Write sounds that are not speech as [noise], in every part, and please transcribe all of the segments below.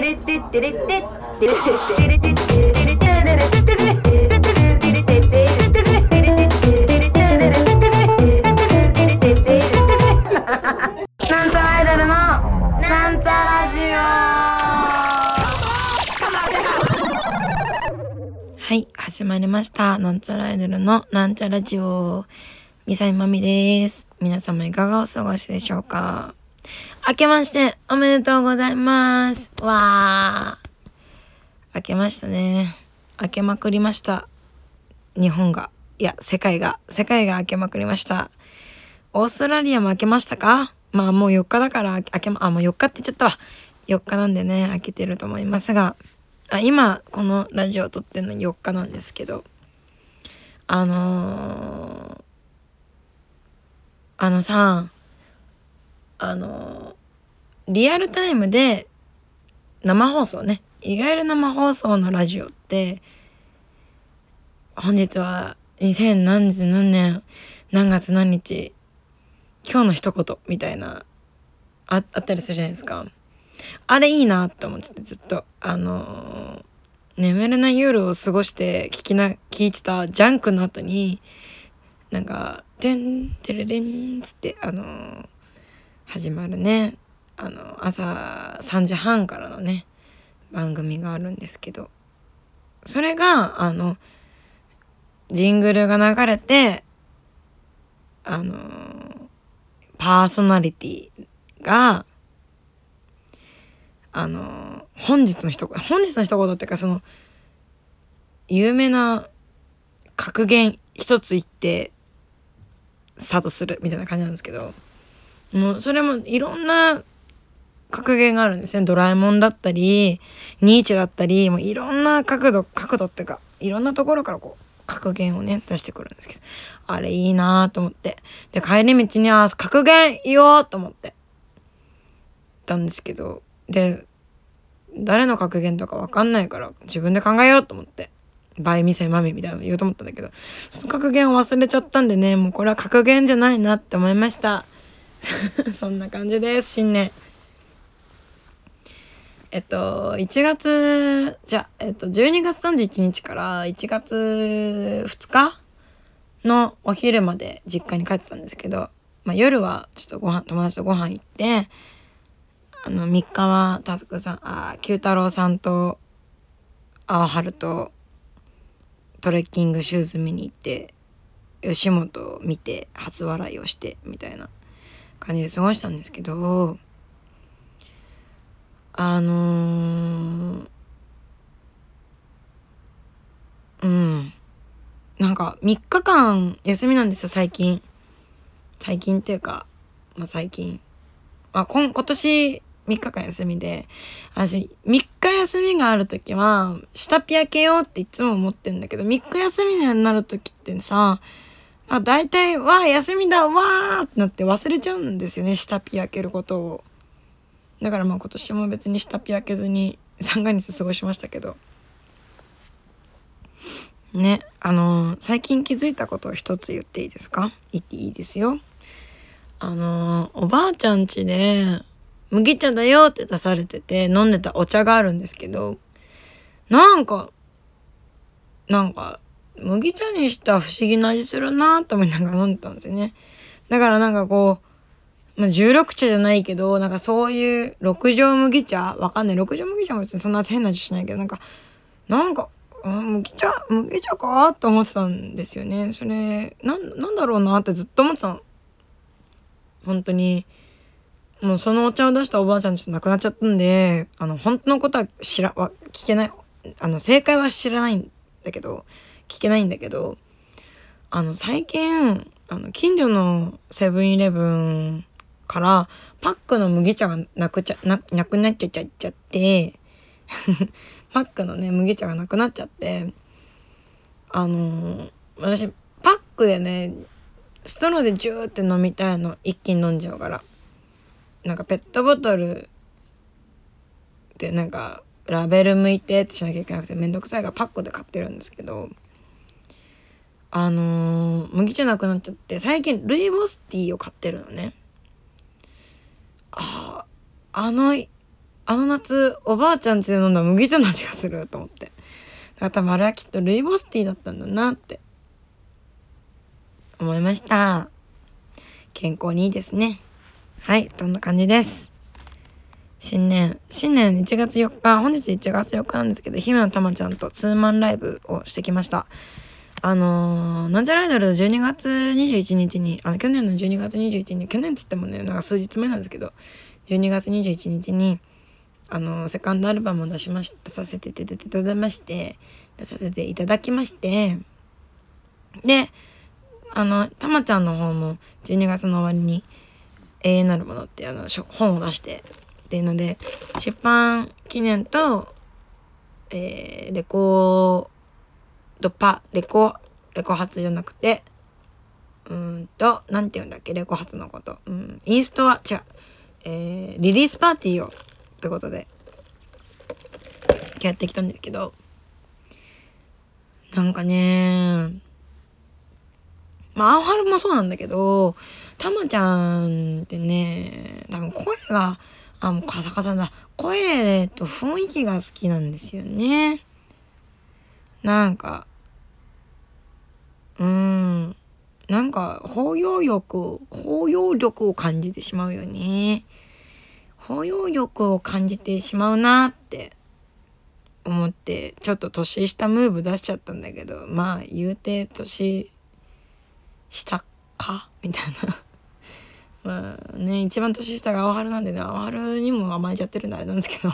なんちゃらアイドルのなんちゃラジオはい始まりました。なんちゃらアイドルのなんちゃラジオ。みさいまみです。皆様いかがお過ごしでしょうか？明けましておめでとうございます。わー。明けましたね。明けまくりました。日本が。いや世界が。世界が明けまくりました。オーストラリアも明けましたか？まあもう4日だから明けま、あ、もう4日って言っちゃったわ。4日なんでね、明けてると思いますが、あ今、このラジオを撮ってるの4日なんですけど、あのー、あのさ、あの、リアルタイムで生放送ね、いわゆる生放送のラジオって、本日は2000何日何年何月何日今日の一言みたいなあったりするじゃないですか。あれいいなって思っててずっと。あのー、眠れない夜を過ごして聞きな聞いてたジャンクの後になんか「てんてれれん」つってあのー、始まるね。あの朝3時半からのね番組があるんですけど。それがあのジングルが流れてあのパーソナリティがあの本日の一言本日の一言っていうかその有名な格言一つ言ってスタートするみたいな感じなんですけど。もうそれもいろんな格言があるんですねドラえもんだったりニーチェだったりもういろんな角度角度っていうかいろんなところからこう格言をね、出してくるんですけど、あれいいなと思って。で、帰り道には格言言おうと思って。たんですけど、で、誰の格言とかわかんないから自分で考えようと思って。バイミセマミみたいなの言おうと思ったんだけど、その格言を忘れちゃったんでね、もうこれは格言じゃないなって思いました。[laughs] そんな感じです、新年。えっと、1月、じゃ、えっと、12月31日から1月2日のお昼まで実家に帰ってたんですけど、まあ、夜はちょっとご飯、友達とご飯行って、あの、3日はタスクさん、あ、九太郎さんと、青春と、トレッキングシューズ見に行って、吉本を見て、初笑いをして、みたいな感じで過ごしたんですけど、あのー、うん。なんか3日間休みなんですよ最近。最近っていうかまあ最近。あ今今年3日間休みで私3日休みがある時は下ピ開けようっていつも思ってんだけど3日休みになる時ってさあ大体、わあ、休みだ、わーってなって忘れちゃうんですよね、下ピ開けることを。だからまあ今年も別に下ピ開けずに三が日過ごしましたけど。ねあのー、最近気づいたことを一つ言っていいですか？言っていいですよ。あのー、おばあちゃん家で麦茶だよって出されてて飲んでたお茶があるんですけどなんかなんか麦茶にした不思議な味するなと思いながら飲んでたんですよねだからなんかこうまあ、16茶じゃないけど、なんかそういう六畳麦茶わかんない。六畳麦茶も別にそんな変な味しないけど、なんか、なんか、麦茶麦茶かって思ってたんですよね。それ、な、なんだろうなってずっと思ってたの。本当に。もうそのお茶を出したおばあちゃんちょっと亡くなっちゃったんで、あの、本当のことは知ら、は聞けない。あの、正解は知らないんだけど、聞けないんだけど、あの、最近、あの、近所のセブンイレブンからパックの麦茶がなくちゃななくなっちゃっちゃって [laughs] パックのね麦茶がなくなっちゃってあのー、私パックでねストローでジューって飲みたいの一気に飲んじゃうから。なんかペットボトルでなんかラベル向いてってしなきゃいけなくてめんどくさいからパックで買ってるんですけどあのー、麦茶なくなっちゃって最近ルイボスティーを買ってるのね。あああのあの夏おばあちゃん家で飲んだ麦茶の味がすると思って。だから多分あれはきっとルイボスティーだったんだなって。思いました。健康にいいですね。はいどんな感じです。新年新年1月4日本日1月4日なんですけど姫野たまちゃんとツーマンライブをしてきました。あのー、なんじゃらアイドル12月21日にあの去年の12月21日去年つってもねなんか数日目なんですけど12月21日にあのセカンドアルバムを出しまし出させていただきまして出させていただきましてであのたまちゃんの方も12月の終わりに永遠なるものってあの本を出してっていうので出版記念と、えー、レコードパレコレコ発じゃなくてうんと何て言うんだっけレコ発のこと、うん、インストは違う、えー、リリースパーティーをってことでやってきたんですけどなんかねまあ、青春もそうなんだけど、たまちゃんってね、多分声が、あ、もうカサカサだ。声と雰囲気が好きなんですよね。なんか、うーん。なんか、包容力、包容力を感じてしまうよね。包容力を感じてしまうなって思って、ちょっと年下ムーブ出しちゃったんだけど、まあ、言うて年下か？みたいな [laughs] まあね一番年下が青春なんでね青春にも甘えちゃってるんであれなんですけど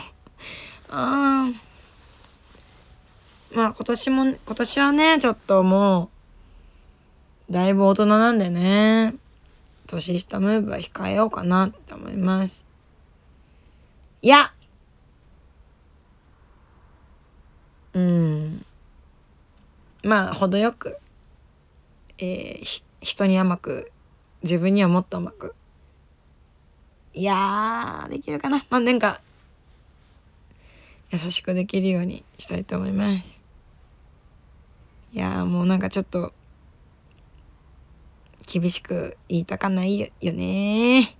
あーまあ今年も今年はねちょっともうだいぶ大人なんでね。年下ムーブは控えようかなって思います。いや。うん。まあ程よく。えー、人に甘く自分にはもっと甘く。いやーできるかな。まあなんか優しくできるようにしたいと思います。いやーもうなんかちょっと厳しく言いたかないよね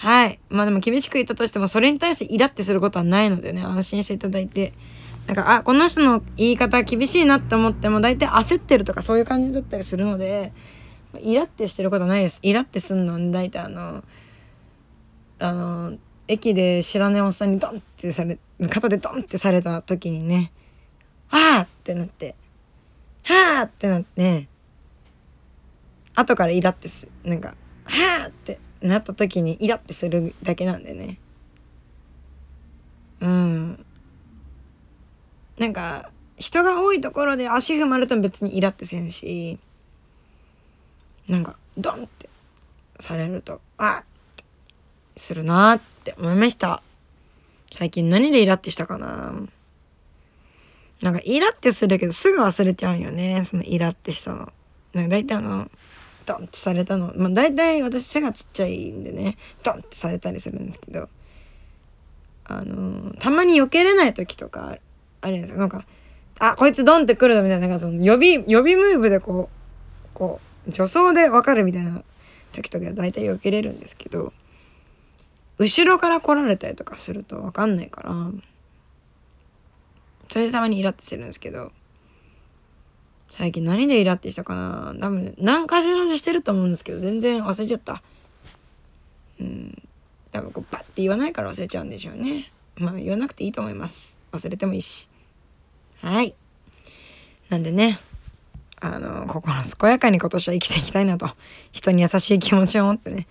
はい。まあでも厳しく言ったとしても、それに対してイラってすることはないのでね、安心していただいて。なんか、あ、この人の言い方厳しいなって思っても、大体焦ってるとかそういう感じだったりするので、イラってしてることはないです。イラってすんの大体あの、あの、駅で知らないおっさんにドンってされ、肩でドンってされた時にね、ああってなって、はあってなって、後からイラってす、なんか、はあってなった時にイラってするだけなんでね。うん。なんか人が多いところで足踏まれても別にイラってせんしなんかドンってされるとあってするなって思いました最近何でイラってしたかななんかイラってするけどすぐ忘れちゃうよね。そのイラってしたの。なんか大体あのドンってされたの。まあ大体私背がちっちゃいんでね。ドンってされたりするんですけど。あのたまに避けれない時とかあれですよなんかあこいつドンってくるのみたいななんかその予備予備ムーブでこうこう助走で分かるみたいな時とかは大体避けれるんですけど。後ろから来られたりとかすると分かんないから。それでたまにイラってしてるんですけど最近何でイラってしたかな？多分何かしらしてると思うんですけど全然忘れちゃったうん多分こうバッて言わないから忘れちゃうんでしょうねまあ言わなくていいと思います忘れてもいいしはい。なんでね、あの、心健やかに今年は生きていきたいなと。人に優しい気持ちを持ってね。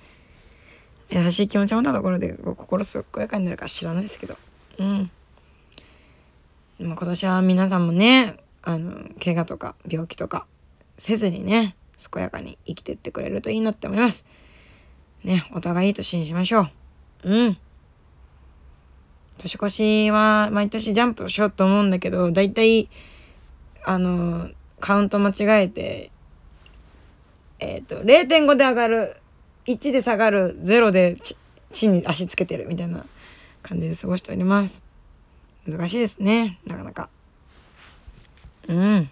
優しい気持ちを持ったところで、心健やかになるか知らないですけど。うん。も今年は皆さんもね、あの、怪我とか病気とかせずにね、健やかに生きてってくれるといいなって思います。ね、お互いいい年にしましょう。うん。年越しは毎年ジャンプをしようと思うんだけど、だいたい、あの、カウント間違えて、えっ、ー、と、0.5で上がる、1で下がる、0で地に足つけてるみたいな感じで過ごしております。難しいですね、なかなか。うん。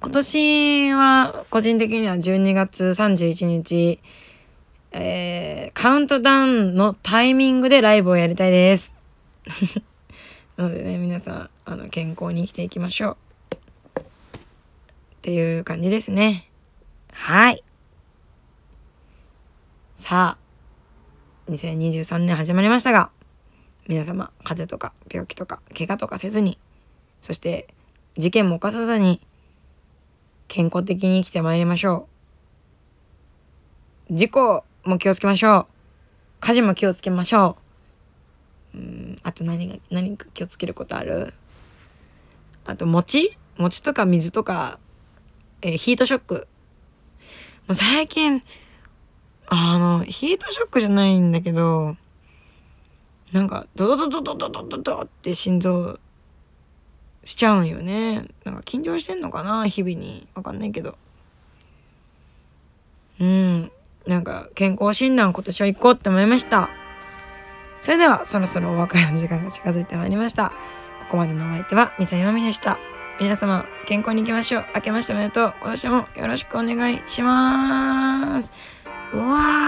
今年は個人的には12月31日えー、カウントダウンのタイミングでライブをやりたいです。[laughs] なのでね、皆さん、あの、健康に生きていきましょう。っていう感じですね。はい。さあ、2023年始まりましたが、皆様、風邪とか病気とか怪我とかせずに、そして事件も起こさずに、健康的に生きてまいりましょう。事故も気をつけましょう。火事も気をつけましょう。うん、あと何が、何か気をつけることある？あと餅？餅とか水とか、えー、ヒートショック。もう最近、あの、ヒートショックじゃないんだけど、なんか、ドドドドドドドドドって心臓しちゃうんよね。なんか緊張してんのかな日々に。わかんないけど。うん。なんか健康診断今年は行こうって思いました。それではそろそろお別れの時間が近づいてまいりました。ここまでのお相手はミサイマミでした。皆様健康に行きましょう。明けましておめでとう。今年もよろしくお願いします。哇